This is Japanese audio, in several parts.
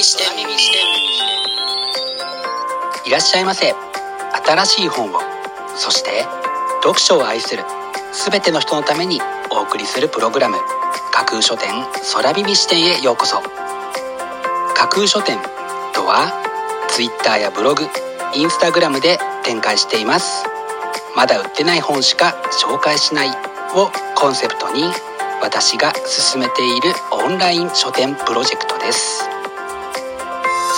耳視点いらっしゃいませ。新しい本を。そして読書を愛する。全ての人のためにお送りするプログラム。架空書店空耳視点へようこそ。架空書店とは Twitter やブログインスタグラムで展開しています。まだ売ってない本しか紹介しないをコンセプトに私が進めているオンライン書店プロジェクトです。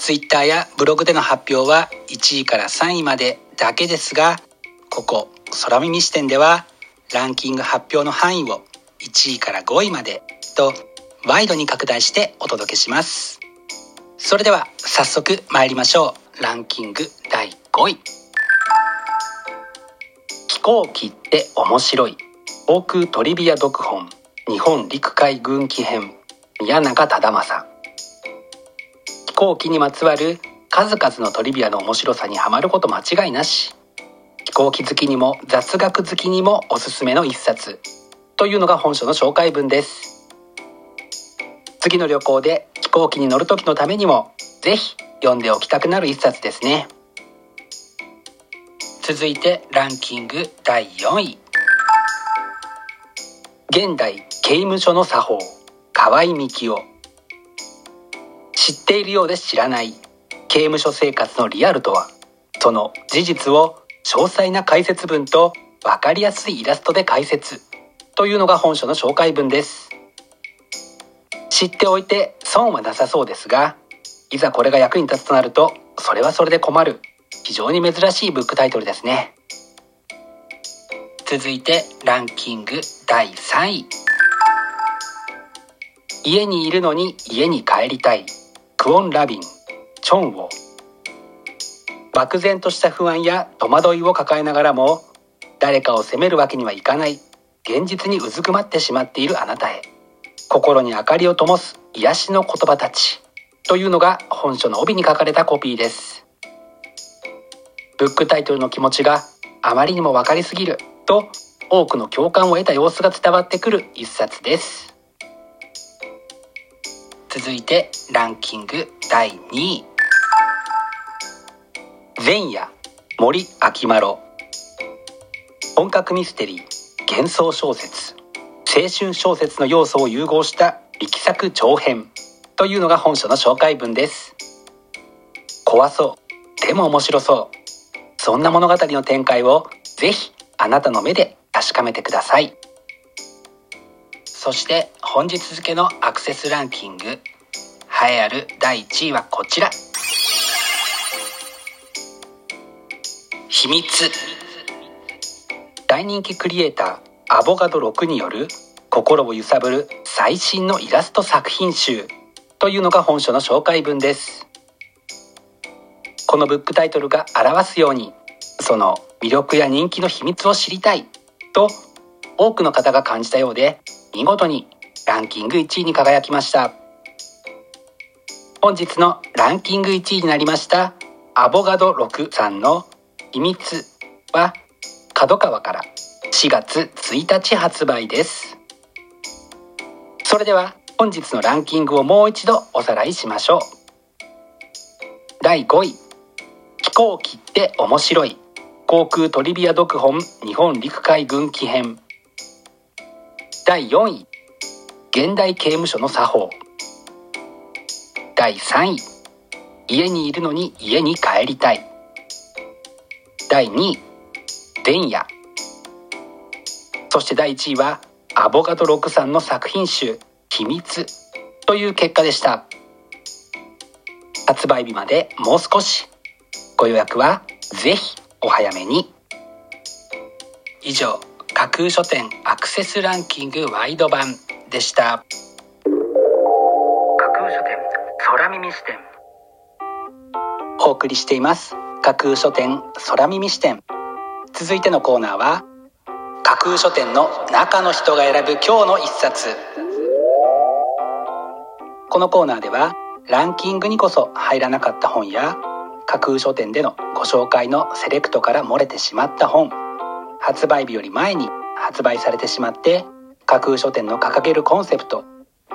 Twitter やブログでの発表は1位から3位までだけですがここ空耳視点ではランキング発表の範囲を1位から5位までとワイドに拡大してお届けします。それでは早速参りましょう。ランキング第5位。飛行機って面白い。航空トリビア読本。日本陸海軍記編。宮永忠正。行機にまつわる数々のトリビアの面白さにはまること間違いなし。飛行機好きにも雑学好きにもおすすめの一冊。というのが本書の紹介文です。次の旅行で飛行機に乗る時のためにもぜひ読んでおきたくなる一冊ですね。続いてランキング第4位。現代刑務所の作法河合幹夫知っているようで知らない。刑務所生活のリアルとは。その事実を詳細な解説文と分かりやすいイラストで解説。というのが本書の紹介文です。知っておいて損はなさそうですがいざこれが役に立つとなるとそれはそれで困る。非常に珍しいブックタイトルですね。続いてランキング第3位。家にいるのに家に帰りたい。クオン・ラビンチョンウォ。漠然とした不安や戸惑いを抱えながらも誰かを責めるわけにはいかない現実にうずくまってしまっているあなたへ。心に明かりを灯す癒しの言葉たちというのが本書の帯に書かれたコピーです。ブックタイトルの気持ちがあまりにも分かりすぎると多くの共感を得た様子が伝わってくる一冊です。続いてランキング第2位。前夜森秋丸。本格ミステリー幻想小説。青春小説の要素を融合した力作長編。というのが本書の紹介文です。怖そう。でも面白そう。そんな物語の展開をぜひあなたの目で確かめてください。そして本日付のアクセスランキング栄えある第1位はこちら。秘密。大人気クリエイターアボガド6による心を揺さぶる最新のイラスト作品集というのが本書の紹介文です。このブックタイトルが表すようにその魅力や人気の秘密を知りたいと多くの方が感じたようで見事にランキング1位に輝きました。本日のランキング1位になりましたアボガド6さんの秘密は角川から4月1日発売です。それでは本日のランキングをもう一度おさらいしましょう。第5位飛行機って面白い。航空トリビア読本日本陸海軍記編。第4位。現代刑務所の作法。第3位。家にいるのに家に帰りたい。第2位。前夜。そして第1位はアボガド6さんの作品集「秘密」という結果でした。発売日までもう少し。ご予約はぜひお早めに。以上。架空書店アクセスランキングワイド版でした。架空書店空耳視点。お送りしています。架空書店空耳視点。続いてのコーナーは架空書店の中の人が選ぶ今日の一冊。このコーナーではランキングにこそ入らなかった本や架空書店でのご紹介のセレクトから漏れてしまった本発売日より前に発売されてしまって架空書店の掲げるコンセプト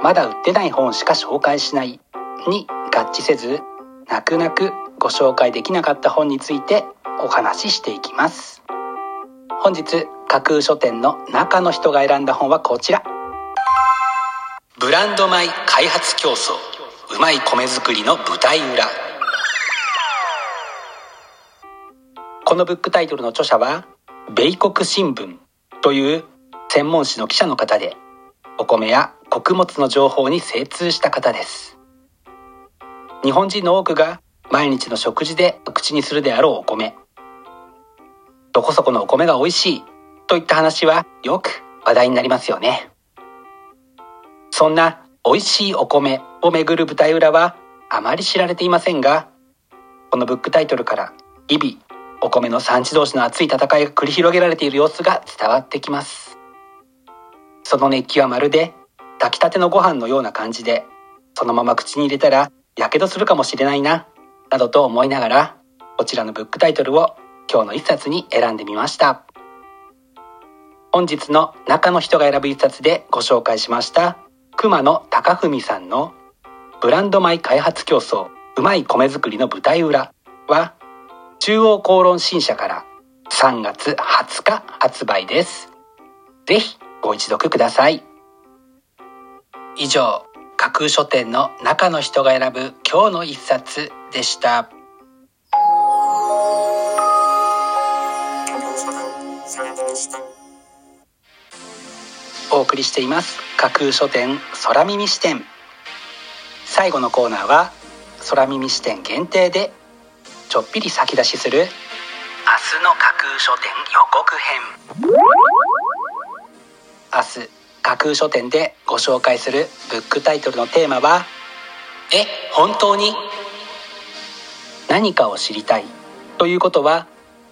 まだ売ってない本しか紹介しないに合致せず泣く泣くご紹介できなかった本についてお話ししていきます。本日架空書店の中の人が選んだ本はこちら。ブランド米開発競争うまい米作りの舞台裏。このブックタイトルの著者は米国新聞という専門誌の記者の方でお米や穀物の情報に精通した方です。日本人の多くが毎日の食事で口にするであろうお米。どこそこのお米が美味しいといった話はよく話題になりますよね。そんな美味しいお米をめぐる舞台裏はあまり知られていませんがこのブックタイトルから日々お米の産地同士の熱い戦いが繰り広げられている様子が伝わってきます。その熱気はまるで炊きたてのご飯のような感じでそのまま口に入れたらやけどするかもしれないななどと思いながらこちらのブックタイトルを今日の一冊に選んでみました。本日の中の人が選ぶ一冊でご紹介しました熊野貴文さんのブランド米開発競争うまい米作りの舞台裏は中央公論新社から3月20日発売です。ぜひご一読ください。以上架空書店の中の人が選ぶ今日の一冊でした。お送りしています。架空書店空耳視点。最後のコーナーは空耳視点限定でちょっぴり先出しする。明日の架空書店予告編。明日架空書店でご紹介するブックタイトルのテーマはえ本当に？何かを知りたい。ということは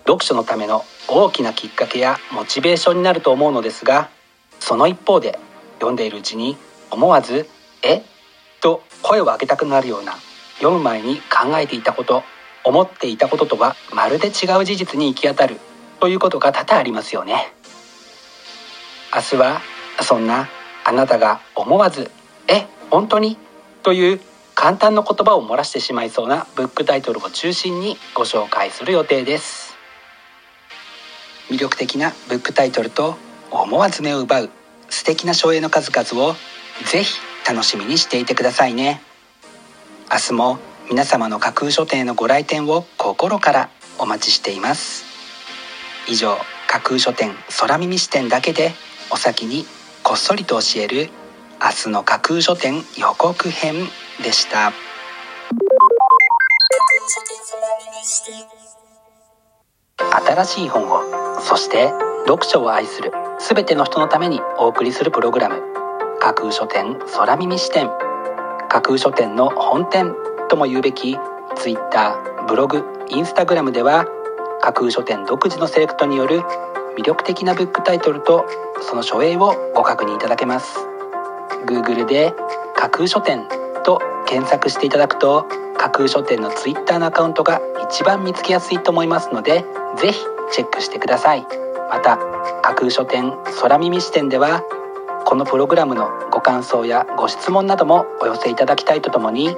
読書のための大きなきっかけやモチベーションになると思うのですがその一方で読んでいるうちに思わず「え？と声を上げたくなるような読む前に考えていたこと思っていたこととはまるで違う事実に行き当たるということが多々ありますよね明日はそんなあなたが思わず「え本当に?」という簡単な言葉を漏らしてしまいそうなブックタイトルを中心にご紹介する予定です魅力的なブックタイトルと思わず目を奪う素敵な省エの数々をぜひ楽しみにしていてくださいね明日も皆様の架空書店のご来店を心からお待ちしています。以上架空書店空耳視点だけでお先にこっそりと教える明日の架空書店予告編でした。新しい本をそして読書を愛する全ての人のためにお送りするプログラム架空書店空耳視点。架空書店の本店。とも言うべき Twitter ブログ Instagram では架空書店独自のセレクトによる魅力的なブックタイトルとその書影をご確認いただけます。Google で架空書店と検索していただくと架空書店の Twitter のアカウントが一番見つけやすいと思いますのでぜひチェックしてください。また架空書店空耳視点ではこのプログラムのご感想やご質問などもお寄せいただきたいとともに